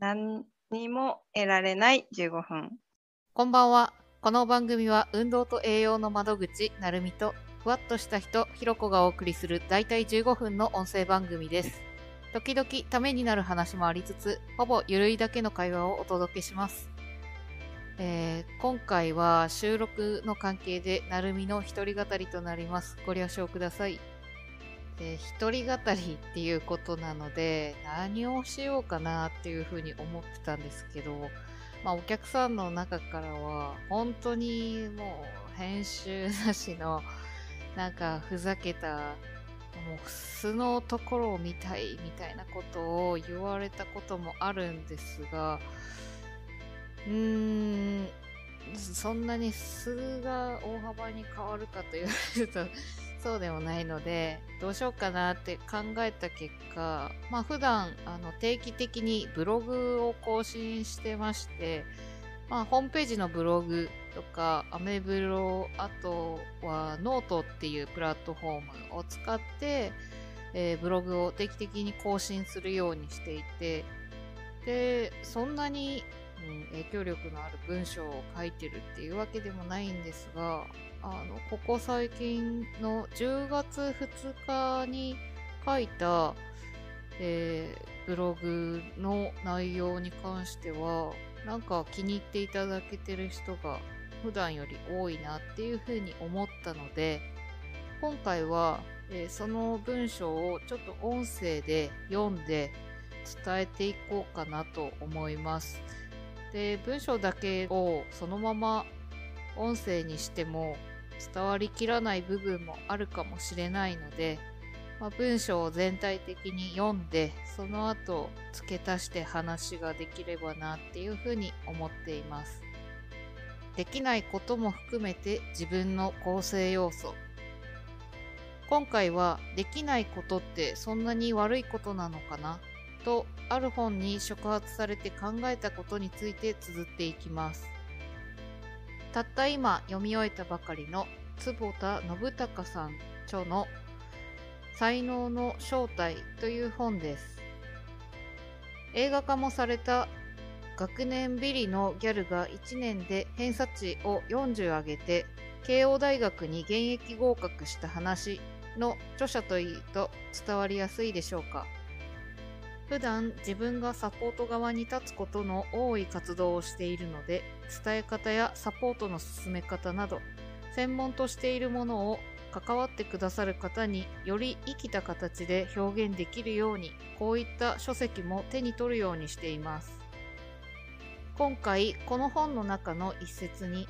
何にも得られない15分。こんばんは。この番組は運動と栄養の窓口、なるみと、ふわっとした人、ひろこがお送りするだいたい15分の音声番組です。時々ためになる話もありつつ、ほぼゆるいだけの会話をお届けします。えー今回は収録の関係で、なるみの一人語りとなります。ご了承ください。で一人語りっていうことなので、何をしようかなっていうふうに思ってたんですけど、まあ、お客さんの中からは本当にもう編集なしのなんかふざけたもう素のところを見たいみたいなことを言われたこともあるんですがうーんそんなに素が大幅に変わるかと言われるとそうでもないのでどうしようかなって考えた結果まあ普段あの定期的にブログを更新してまして、まあ、ホームページのブログとかアメブロあとはノートっていうプラットフォームを使って、えーブログを定期的に更新するようにしていてでそんなに、うん、影響力のある文章を書いてるっていうわけでもないんですがあのここ最近の10月2日に書いた、えーブログの内容に関してはなんか気に入っていただけてる人が普段より多いなっていうふうに思ったので今回は、えーその文章をちょっと音声で読んで伝えていこうかなと思います。で文章だけをそのまま音声にしても伝わりきらない部分もあるかもしれないので、まあ、文章を全体的に読んでその後付け足して話ができればなっていうふうに思っています。できないことも含めて自分の構成要素。今回はできないことってそんなに悪いことなのかな？とある本に触発されて考えたことについて綴っていきます。たった今読み終えたばかりの坪田信孝さん著の才能の正体という本です。映画化もされた学年ビリのギャルが1年で偏差値を40上げて慶応大学に現役合格した話の著者というと伝わりやすいでしょうか。普段自分がサポート側に立つことの多い活動をしているので伝え方やサポートの進め方など専門としているものを関わってくださる方により生きた形で表現できるようにこういった書籍も手に取るようにしています。今回この本の中の一節に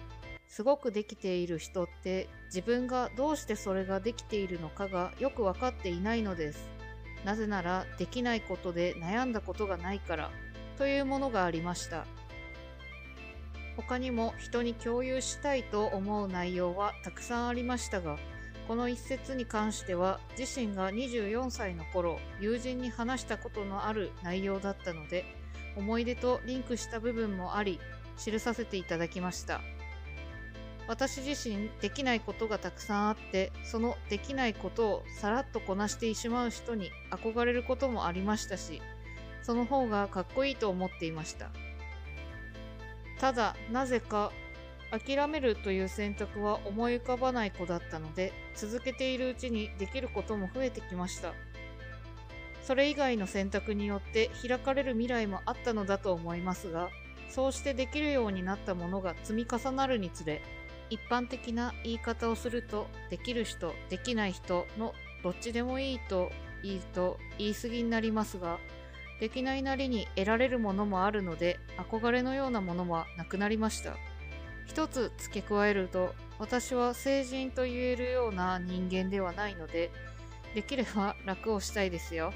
すごくできている人って自分がどうしてそれができているのかがよく分かっていないのです。なぜならできないことで悩んだことがないからというものがありました。他にも人に共有したいと思う内容はたくさんありましたがこの一節に関しては自身が24歳の頃友人に話したことのある内容だったので思い出とリンクした部分もあり記させていただきました。私自身できないことがたくさんあってそのできないことをさらっとこなしてしまう人に憧れることもありましたしその方がかっこいいと思っていました。ただなぜか諦めるという選択は思い浮かばない子だったので続けているうちにできることも増えてきました。それ以外の選択によって開かれる未来もあったのだと思いますがそうしてできるようになったものが積み重なるにつれ一般的な言い方をするとできる人できない人のどっちでもいいといいと言い過ぎになりますができないなりに得られるものもあるので憧れのようなものはなくなりました。一つ付け加えると私は成人と言えるような人間ではないのでできれば楽をしたいですよ。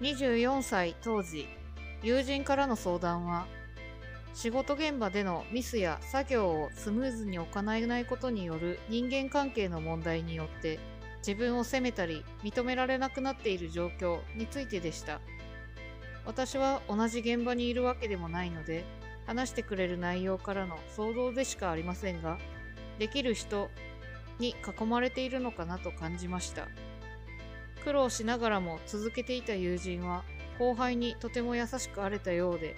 24歳当時友人からの相談は仕事現場でのミスや作業をスムーズに行えないことによる人間関係の問題によって自分を責めたり認められなくなっている状況についてでした。私は同じ現場にいるわけでもないので話してくれる内容からの想像でしかありませんができる人に囲まれているのかなと感じました。苦労しながらも続けていた友人は後輩にとても優しくあれたようで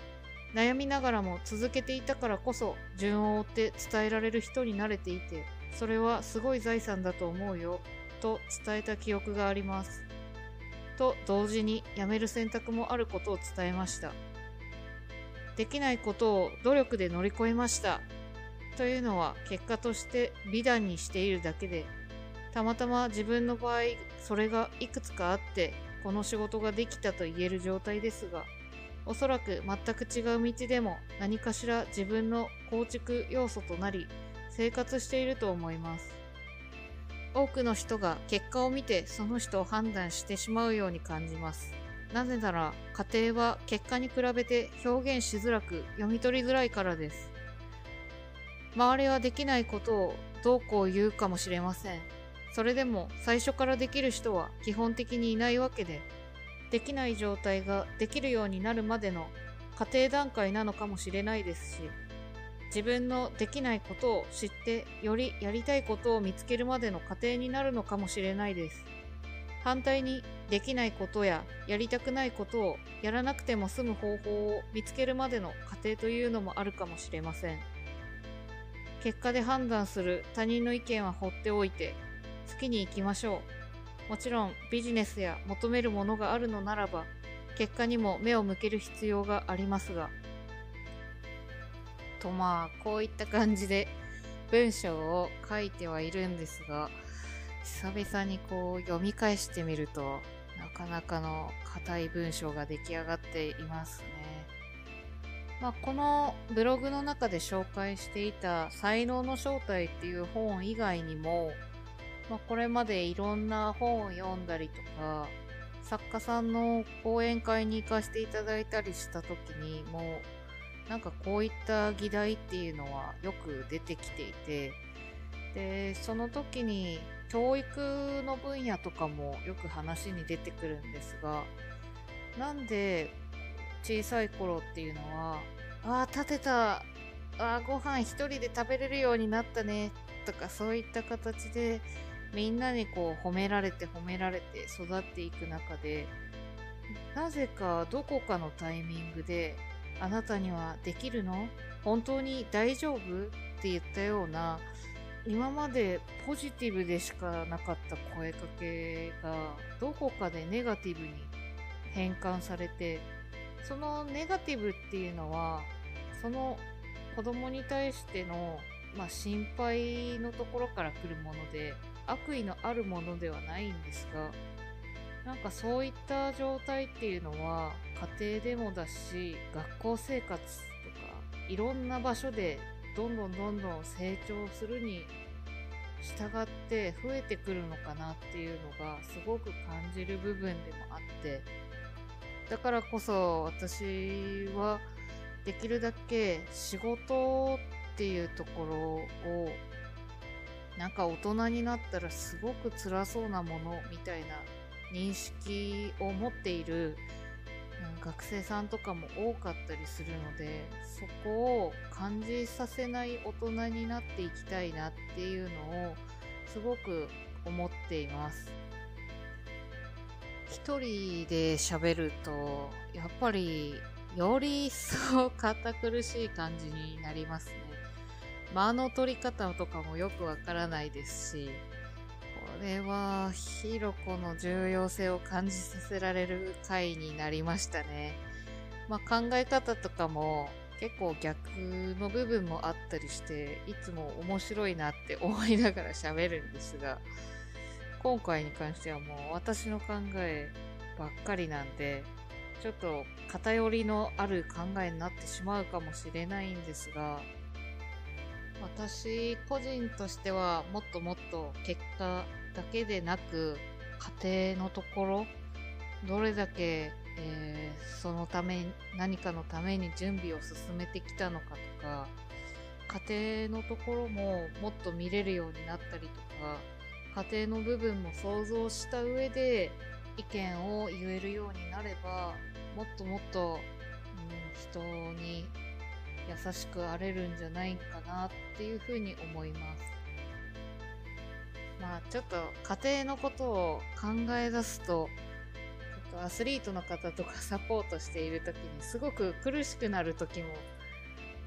悩みながらも続けていたからこそ順を追って伝えられる人になれていてそれはすごい財産だと思うよと伝えた記憶があります。と同時に辞める選択もあることを伝えました。できないことを努力で乗り越えました。というのは結果として美談にしているだけでたまたま自分の場合それがいくつかあってこの仕事ができたと言える状態ですがおそらく全く違う道でも何かしら自分の構築要素となり生活していると思います。多くの人が結果を見てその人を判断してしまうように感じます。なぜなら家庭は結果に比べて表現しづらく読み取りづらいからです。周りはできないことをどうこう言うかもしれません。それでも最初からできる人は基本的にいないわけでできない状態ができるようになるまでの過程段階なのかもしれないですし自分のできないことを知ってよりやりたいことを見つけるまでの過程になるのかもしれないです。反対にできないことややりたくないことをやらなくても済む方法を見つけるまでの過程というのもあるかもしれません。結果で判断する他人の意見は放っておいて好きに行きましょう。もちろんビジネスや求めるものがあるのならば結果にも目を向ける必要がありますがとまあこういった感じで文章を書いてはいるんですが久々にこう読み返してみるとなかなかの硬い文章が出来上がっていますね。まあ、このブログの中で紹介していた「才能の正体」っていう本以外にも、まあ、これまでいろんな本を読んだりとか作家さんの講演会に行かせていただいたりした時にもうなんかこういった議題っていうのはよく出てきていてでその時に教育の分野とかもよく話に出てくるんですがなんで小さい頃っていうのはああ立てたあご飯一人で食べれるようになったねとかそういった形でみんなにこう褒められて褒められて育っていく中でなぜかどこかのタイミングであなたにはできるの？本当に大丈夫？って言ったような今までポジティブでしかなかった声かけがどこかでネガティブに変換されてそのネガティブっていうのはその子供に対しての、まあ、心配のところから来るもので悪意のあるものではないんですがなんかそういった状態っていうのは家庭でもだし学校生活とかいろんな場所でどんどんどんどん成長するに従って増えてくるのかなっていうのがすごく感じる部分でもあって。だからこそ私はできるだけ仕事っていうところをなんか大人になったらすごく辛そうなものみたいな認識を持っている学生さんとかも多かったりするのでそこを感じさせない大人になっていきたいなっていうのをすごく思っています。一人で喋るとやっぱりより一層堅苦しい感じになりますね。間の取り方とかもよくわからないですしこれはひろこの重要性を感じさせられる回になりましたね。まあ、考え方とかも結構逆の部分もあったりしていつも面白いなって思いながら喋るんですが今回に関してはもう私の考えばっかりなんでちょっと偏りのある考えになってしまうかもしれないんですが私個人としてはもっともっと結果だけでなく家庭のところどれだけ、えー、そのため何かのために準備を進めてきたのかとか家庭のところももっと見れるようになったりとか家庭の部分も想像した上で意見を言えるようになればもっともっと、うん、人に優しくあれるんじゃないかなっていうふうに思います。まあちょっと家庭のことを考え出すとちょっとアスリートの方とかサポートしている時にすごく苦しくなる時も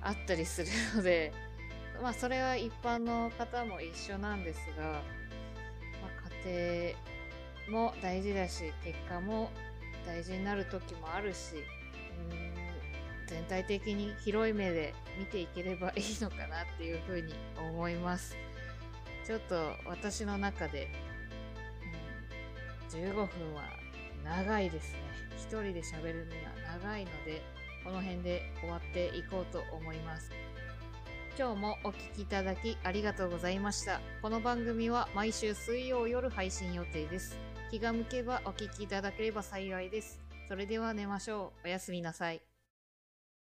あったりするので、まあそれは一般の方も一緒なんですが、まあ、家庭も大事だし、結果も大事になる時もあるし、うん全体的に広い目で見ていければいいのかなっていうふうに思います。ちょっと私の中で、うん、15分は長いですね。一人で喋るには長いので、この辺で終わっていこうと思います。今日もお聴きいただきありがとうございました。この番組は毎週水曜夜配信予定です。気が向けばお聴きいただければ幸いです。それでは寝ましょう。おやすみなさい。